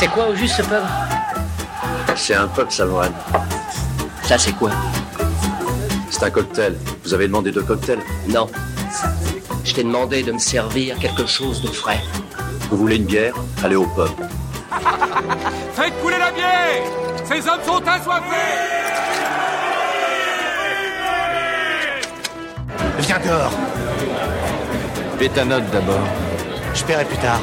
C'est quoi au juste ce pub C'est un pub, Savoine. Ça c'est quoi C'est un cocktail. Vous avez demandé deux cocktails Non. Je t'ai demandé de me servir quelque chose de frais. Vous voulez une bière Allez au pub. Faites couler la bière Ces hommes sont assoiffés Viens dehors. Fais ta note d'abord. Je paierai plus tard.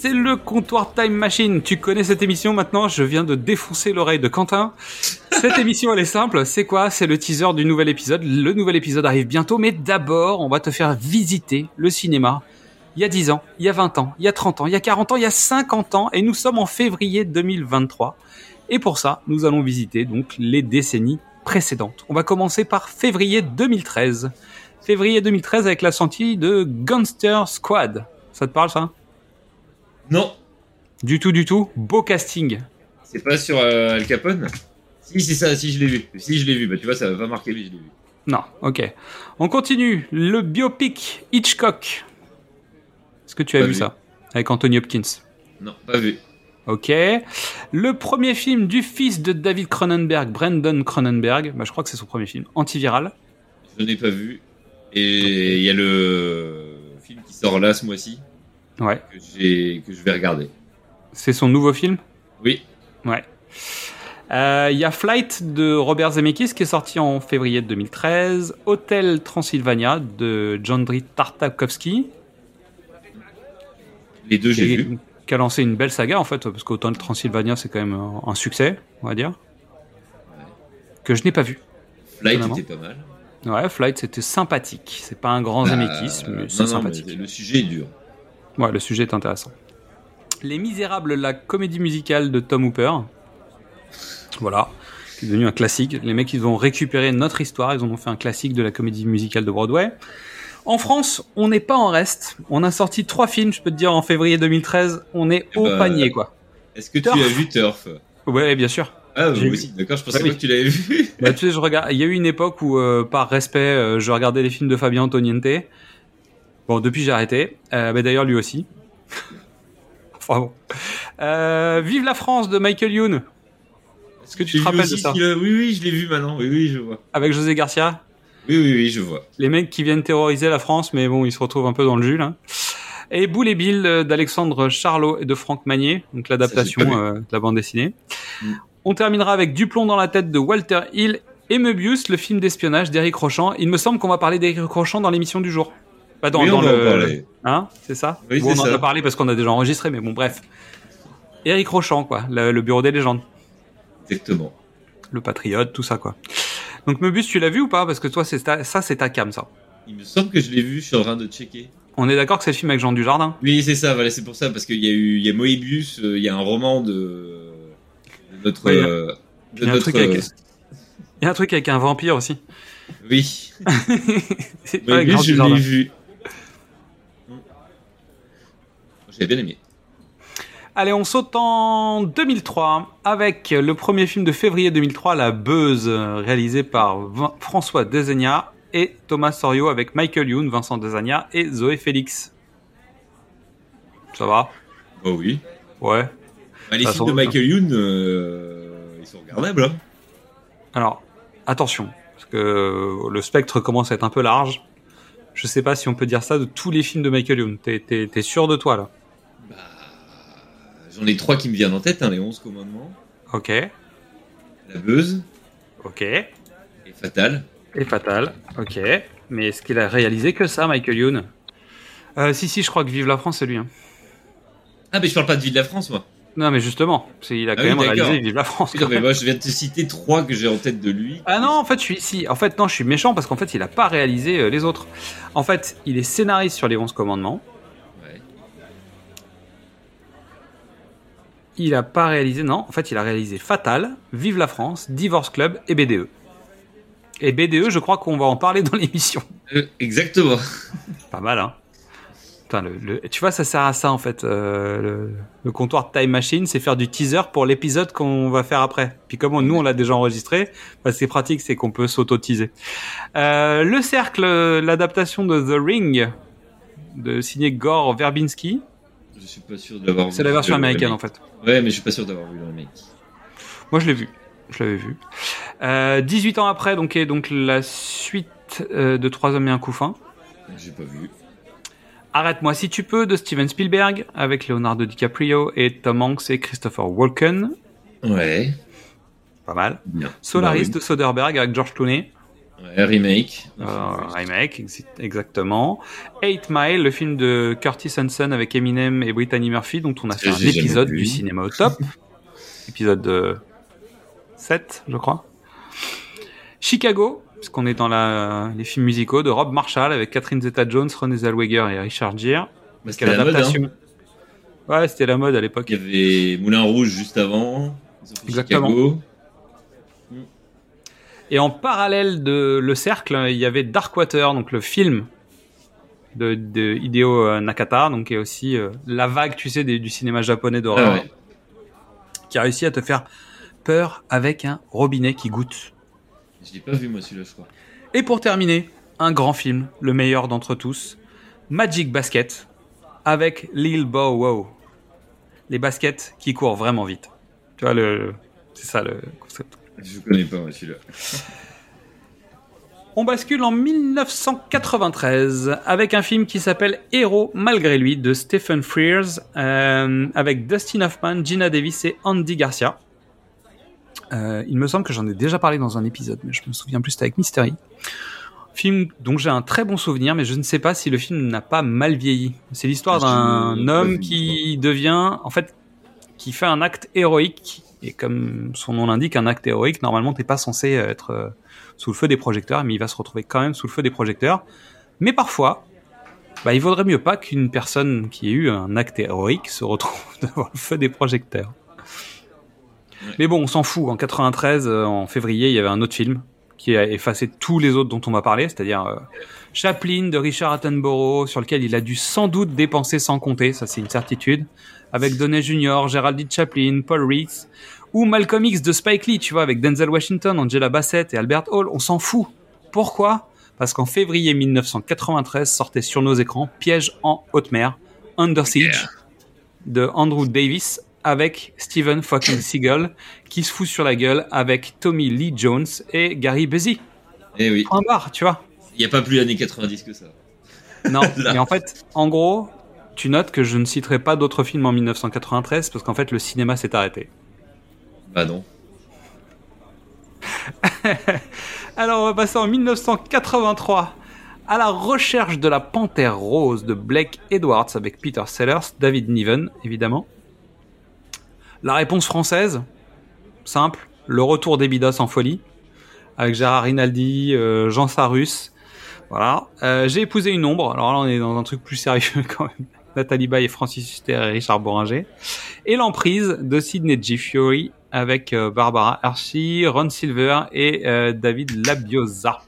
C'est le comptoir Time Machine, tu connais cette émission maintenant, je viens de défoncer l'oreille de Quentin. Cette émission elle est simple, c'est quoi? C'est le teaser du nouvel épisode, le nouvel épisode arrive bientôt, mais d'abord on va te faire visiter le cinéma. Il y a 10 ans, il y a 20 ans, il y a 30 ans, il y a 40 ans, il y a 50 ans, et nous sommes en février 2023. Et pour ça, nous allons visiter donc les décennies précédentes. On va commencer par février 2013. Février 2013 avec la sortie de Gunster Squad. Ça te parle ça? Non, Du tout, du tout. Beau casting. c'est pas sur euh, Al Capone Si, c'est ça, si je l'ai vu. Si je l'ai vu, bah tu vois, ça va pas marquer, mais je l'ai vu. Non, ok. On continue. Le biopic Hitchcock. Est-ce que tu as vu, vu. ça? Avec Anthony Hopkins. Non, pas vu. Ok. Le premier film du fils de David Cronenberg, Brandon Cronenberg. Bah, je crois que c'est son premier film. Antiviral. Je n'ai pas vu. Et il y a le film qui sort là ce mois-ci Ouais. que, je vais regarder. C'est son nouveau film? Oui, Ouais. Euh, Il y a Flight de Robert Zemeckis qui est sorti en février 2013. Hotel Transylvania de Jandry Tartakovsky. les deux j'ai qui, vu. qui a lancé une belle saga en fait, parce qu'Hotel Transylvania c'est quand même un, succès, on va dire. Que je n'ai pas vu. Flight étonnamment. était pas mal. Ouais, Flight c'était sympathique. C'est pas un grand Zemeckis, Euh, mais c'est sympathique. mais le sujet est dur. Ouais, le sujet est intéressant. Les Misérables, la comédie musicale de Tom Hooper. Voilà, qui est devenu un classique. Les mecs, ils ont récupéré notre histoire, ils en ont fait un classique de la comédie musicale de Broadway. En France, on n'est pas en reste. On a sorti trois films, je peux te dire, en février 2013. On est Eh au bah, panier, quoi. Est-ce que tu as vu Turf? Ouais, bien sûr. Ah, moi aussi, d'accord, je pensais Ouais, pas oui. que tu l'avais vu. Bah, tu sais, je regarde. Il y a eu une époque où, euh, par respect, euh, je regardais les films de Fabien Antoniente. Bon, depuis j'ai arrêté. Euh, mais d'ailleurs lui aussi. enfin bon. Euh, Vive la France de Michael Youn. Est-ce que tu te rappelles de ça Oui, oui, je l'ai vu maintenant. Oui, oui, je vois. Avec José Garcia. Oui, oui, oui, je vois. Les mecs qui viennent terroriser la France, mais bon, ils se retrouvent un peu dans le jus là. Et Boule et Bill euh, d'Alexandre Charlot et de Franck Magnier, donc l'adaptation euh, de la bande dessinée. Mm. On terminera avec Du plomb dans la tête de Walter Hill et Möbius, le film d'espionnage d'Éric Rochant. Il me semble qu'on va parler d'Éric Rochant dans l'émission du jour. Pas dans, oui, dans on le... en parler. Hein, c'est ça Oui, Bon, On en ça. a parlé parce qu'on a déjà enregistré, mais bon, bref. Éric Rochant, quoi, le, le bureau des légendes, Exactement. le patriote, tout ça, quoi. Donc Möbius, tu l'as vu ou pas? Parce que toi, c'est ta- ça, c'est ta cam, ça. Il me semble que je l'ai vu, je suis en train de checker. On est d'accord que c'est le film avec Jean Dujardin? Oui, c'est ça, voilà, c'est pour ça, parce qu'il y a eu, il y a Moebius, euh, il y a un roman de, de notre, Oui, il y a- euh, de il y a un notre, truc avec- euh, Il y a un truc avec un vampire aussi. oui, Moebius, je l'ai vu. J'ai bien aimé. Allez, on saute en 2003 avec le premier film de février 2003, La Beuse, réalisé par François Desegna et Thomas Sorio avec Michael Youn, Vincent Desagna et Zoé Félix. Ça va? Bah oui. Ouais. Bah, les Ça films de Michael Youn, euh, ils sont regardables. Hein. Alors, attention, parce que le spectre commence à être un peu large. Je sais pas si on peut dire ça de tous les films de Michael Youn. T'es, sûr de toi là? J'en ai trois qui me viennent en tête, hein, les 11 commandements, Ok, La Beuse ok. et Fatal. Et Fatal, ok. Mais est-ce qu'il a réalisé que ça, Michael Youn? Euh, Si, si, je crois que Vive la France, c'est lui. hein. Ah, mais je parle pas de Vie de la France, moi. Non, mais justement, il a quand Ah oui, même réalisé Vive la France. Quand non, mais moi, je viens de te citer trois que j'ai en tête de lui. Ah non, en fait, je suis ici. En fait, non, je suis méchant parce qu'en fait, il a pas réalisé euh, les autres. En fait, il est scénariste sur les 11 commandements. Il a pas réalisé, non. En fait, il a réalisé Fatal, Vive la France, Divorce Club et BDE. Et BDE, je crois qu'on va en parler dans l'émission. Euh, exactement. Pas mal, hein Putain, le, le- tu vois, ça sert à ça en fait. euh, le, le comptoir Time Machine, c'est faire du teaser pour l'épisode qu'on va faire après. Puis comme on- nous, on l'a déjà enregistré, bah, c'est pratique, c'est qu'on peut s'auto-teaser. Euh, le Cercle, l'adaptation de The Ring, de signé Gore Verbinski. Je suis pas sûr d'avoir vu. C'est la version américaine en fait. Ouais, mais je suis pas sûr d'avoir vu le remake. Moi, je l'ai vu. Je l'avais vu. Euh, 18 ans après, donc, est donc la suite euh, de Trois hommes et un couffin. J'ai pas vu. Arrête-moi si tu peux de Steven Spielberg avec Leonardo DiCaprio et Tom Hanks et Christopher Walken. Ouais. Pas mal. Bien. Solaris Bah de Soderbergh avec George Clooney. Ouais, remake. Euh, remake, ex- exactement. Eight Mile, le film de Curtis Hanson avec Eminem et Brittany Murphy, dont on a fait un épisode du cinéma au top. épisode euh, 7, je crois. Chicago, puisqu'on est dans la, les films musicaux de Rob Marshall avec Catherine Zeta-Jones, Renée Zellweger et Richard Gere. Bah, Quelle c'était la mode, hein. Ouais, c'était la mode à l'époque. Il y avait Moulin Rouge juste avant. Exactement. Chicago. Et en parallèle de Le Cercle, il y avait Darkwater, donc le film de, de Hideo Nakata, donc qui est aussi euh, la vague, tu sais, des- du cinéma japonais d'horreur, Ah ouais. qui a réussi à te faire peur avec un robinet qui goûte. Je l'ai pas vu, moi, celui-là, je crois. Et pour terminer, un grand film, le meilleur d'entre tous, Magic Basket, avec Lil Bow Wow. Les baskets qui courent vraiment vite. Tu vois, le... c'est ça le concept. Je connais pas, celui-là. On bascule en 1993 avec un film qui s'appelle Héros malgré lui de Stephen Frears euh, avec Dustin Hoffman, Gina Davis et Andy Garcia. Euh, il me semble que j'en ai déjà parlé dans un épisode, mais je me souviens plus, c'était avec Mystery. Film dont j'ai un très bon souvenir, mais je ne sais pas si le film n'a pas mal vieilli. C'est l'histoire d'un homme qui devient, en fait, qui fait un acte héroïque. Et comme son nom l'indique, un acte héroïque, normalement, t'es pas censé être euh, sous le feu des projecteurs, mais il va se retrouver quand même sous le feu des projecteurs. Mais parfois, bah, il vaudrait mieux pas qu'une personne qui ait eu un acte héroïque se retrouve devant le feu des projecteurs. Mais bon, on s'en fout. En 93, euh, en février, il y avait un autre film qui a effacé tous les autres dont on va parler, c'est-à-dire euh, Chaplin de Richard Attenborough, sur lequel il a dû sans doute dépenser sans compter, ça c'est une certitude, avec Downey Jr., Geraldine Chaplin, Paul Reese, ou Malcolm X de Spike Lee, tu vois, avec Denzel Washington, Angela Bassett et Albert Hall, on s'en fout. Pourquoi? Parce qu'en février 1993 sortait sur nos écrans Piège en haute mer, Under Siege, de Andrew Davis, avec Steven fucking Seagal, qui se fout sur la gueule avec Tommy Lee Jones et Gary Busey. Eh oui. Point barre, tu vois. Il n'y a pas plus années 90 que ça. Non, mais en fait, en gros, tu notes que je ne citerai pas d'autres films en 1993 parce qu'en fait, le cinéma s'est arrêté. Bah non. Alors, on va passer en 1983 à la recherche de la panthère rose de Blake Edwards avec Peter Sellers, David Niven, évidemment. La réponse française, simple, le retour des en folie, avec Gérard Rinaldi, euh, Jean Sarus. Voilà. Euh, J'ai épousé une ombre. Alors là, on est dans un truc plus sérieux quand même. Nathalie Baye Francis Huster et Richard Boringer. Et l'emprise de Sidney G. Fury avec euh, Barbara Hershey, Ron Silver et David Labiosa.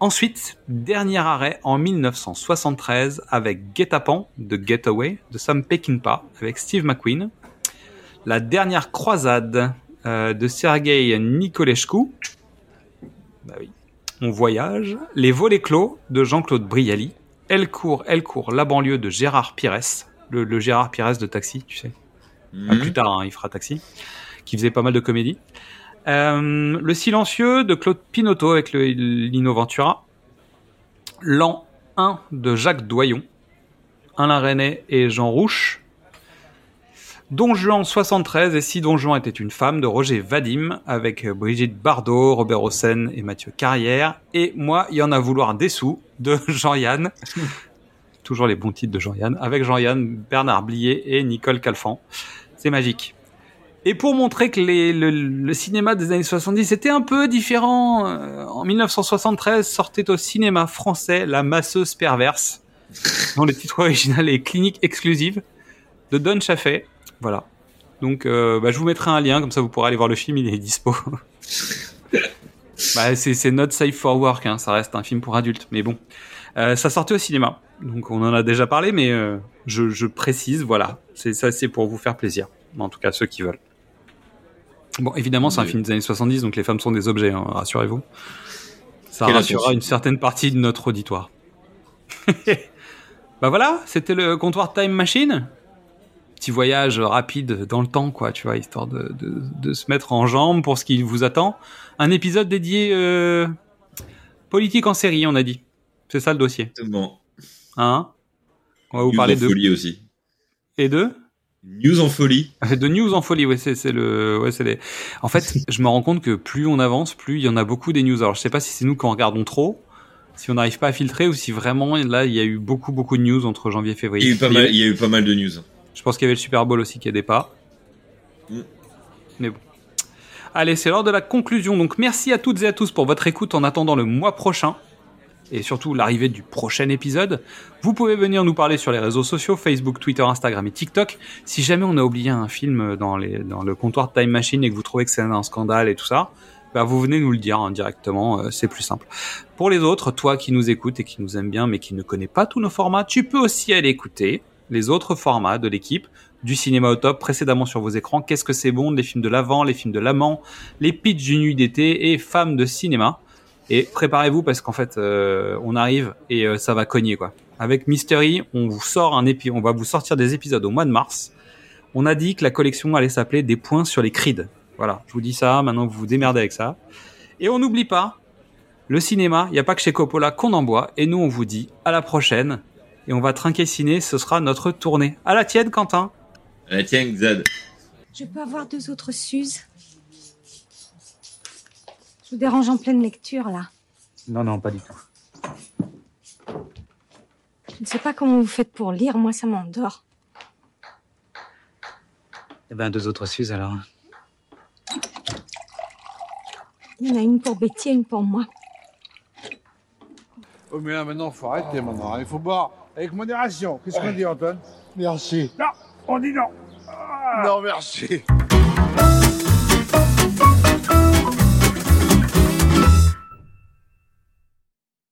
Ensuite, dernier arrêt en 1973 avec Guet-apens de Getaway de Sam Peckinpah avec Steve McQueen. La dernière croisade euh, de Sergei Nikolescu. Bah oui. On voyage. Les volets clos de Jean-Claude Brialy. Elle court, elle court, la banlieue de Gérard Pires. Le, le Gérard Pires de Taxi, tu sais. Mhm. plus tard, hein, il fera Taxi. Qui faisait pas mal de comédies. Euh, le silencieux de Claude Pinotto avec le, Lino Ventura. L'an 1 de Jacques Doyon. Alain René et Jean Rouche. Don Juan 73 et Si Don Juan était une femme de Roger Vadim avec Brigitte Bardot, Robert Hossein et Mathieu Carrière. Et moi, il y en a vouloir des sous de Jean-Yann. Toujours les bons titres de Jean-Yann. Avec Jean-Yann, Bernard Blier et Nicole Calfan. C'est magique. Et pour montrer que le, le cinéma des années 70 était un peu différent, euh, en 1973 sortait au cinéma français La masseuse perverse, dont le titre original est Clinique exclusive, de Don Chaffet. Voilà. Donc, euh, bah, je vous mettrai un lien, comme ça vous pourrez aller voir le film, il est dispo. Bah, c'est not safe for work, hein, ça reste un film pour adultes, mais bon. Euh, ça sortait au cinéma, donc on en a déjà parlé, mais euh, je, je précise, voilà, c'est ça, c'est pour vous faire plaisir, en tout cas ceux qui veulent. Bon, évidemment, c'est un Oui. film des années 70, donc les femmes sont des objets, hein, rassurez-vous. Ça Quelle rassurera attention. une certaine partie de notre auditoire. bah voilà, c'était le comptoir Time Machine. Petit voyage rapide dans le temps, quoi, tu vois, histoire de, de, de se mettre en jambe pour ce qui vous attend. Un épisode dédié euh, politique en série, on a dit. C'est ça le dossier. Exactement. Hein? On va vous News parler en de folie aussi. et de? News en folie. de news en folie. Ouais, c'est le ouais, c'est les. En fait, je me rends compte que plus on avance, plus il y en a beaucoup des news. Alors, je sais pas si c'est nous qui en regardons trop, si on n'arrive pas à filtrer ou si vraiment là il y a eu beaucoup beaucoup de news entre janvier et février. Il y a eu pas Mais mal, il y a eu pas mal de news. Je pense qu'il y avait le Super Bowl aussi qui aidait pas. Mm. Mais bon. Allez, c'est l'heure de la conclusion. Donc merci à toutes et à tous pour votre écoute en attendant le mois prochain et surtout l'arrivée du prochain épisode. Vous pouvez venir nous parler sur les réseaux sociaux, Facebook, Twitter, Instagram et TikTok. Si jamais on a oublié un film dans, les, dans le comptoir Time Machine et que vous trouvez que c'est un scandale et tout ça, bah vous venez nous le dire hein, directement, euh, c'est plus simple. Pour les autres, toi qui nous écoutes et qui nous aime bien mais qui ne connaît pas tous nos formats, tu peux aussi aller écouter les autres formats de l'équipe du cinéma au top précédemment sur vos écrans. Qu'est-ce que c'est bon Les films de l'avant, les films de l'amant, les pitchs d'une nuit d'été et femmes de cinéma. Et préparez-vous parce qu'en fait, euh, on arrive et euh, ça va cogner quoi. Avec Mystery, on vous sort un épi, on va vous sortir des épisodes au mois de mars. On a dit que la collection allait s'appeler Des points sur les crides. Voilà, je vous dis ça. Maintenant, vous vous démerdez avec ça. Et on n'oublie pas, le cinéma, il n'y a pas que chez Coppola qu'on en boit. Et nous, on vous dit à la prochaine. Et on va trinquer ciné, ce sera notre tournée. À la tienne, Quentin. La tienne, Zad. Je peux avoir deux autres Suzes Je vous dérange en pleine lecture, là. Non, non, pas du tout. Je ne sais pas comment vous faites pour lire, moi ça m'endort. Eh ben, deux autres Suzes alors. Il y en a une pour Betty et une pour moi. Oh, mais là, maintenant, faut arrêter maintenant. Il faut boire avec modération. Qu'est-ce qu'on dit, Antoine? Merci. Non, on dit non. Non, merci.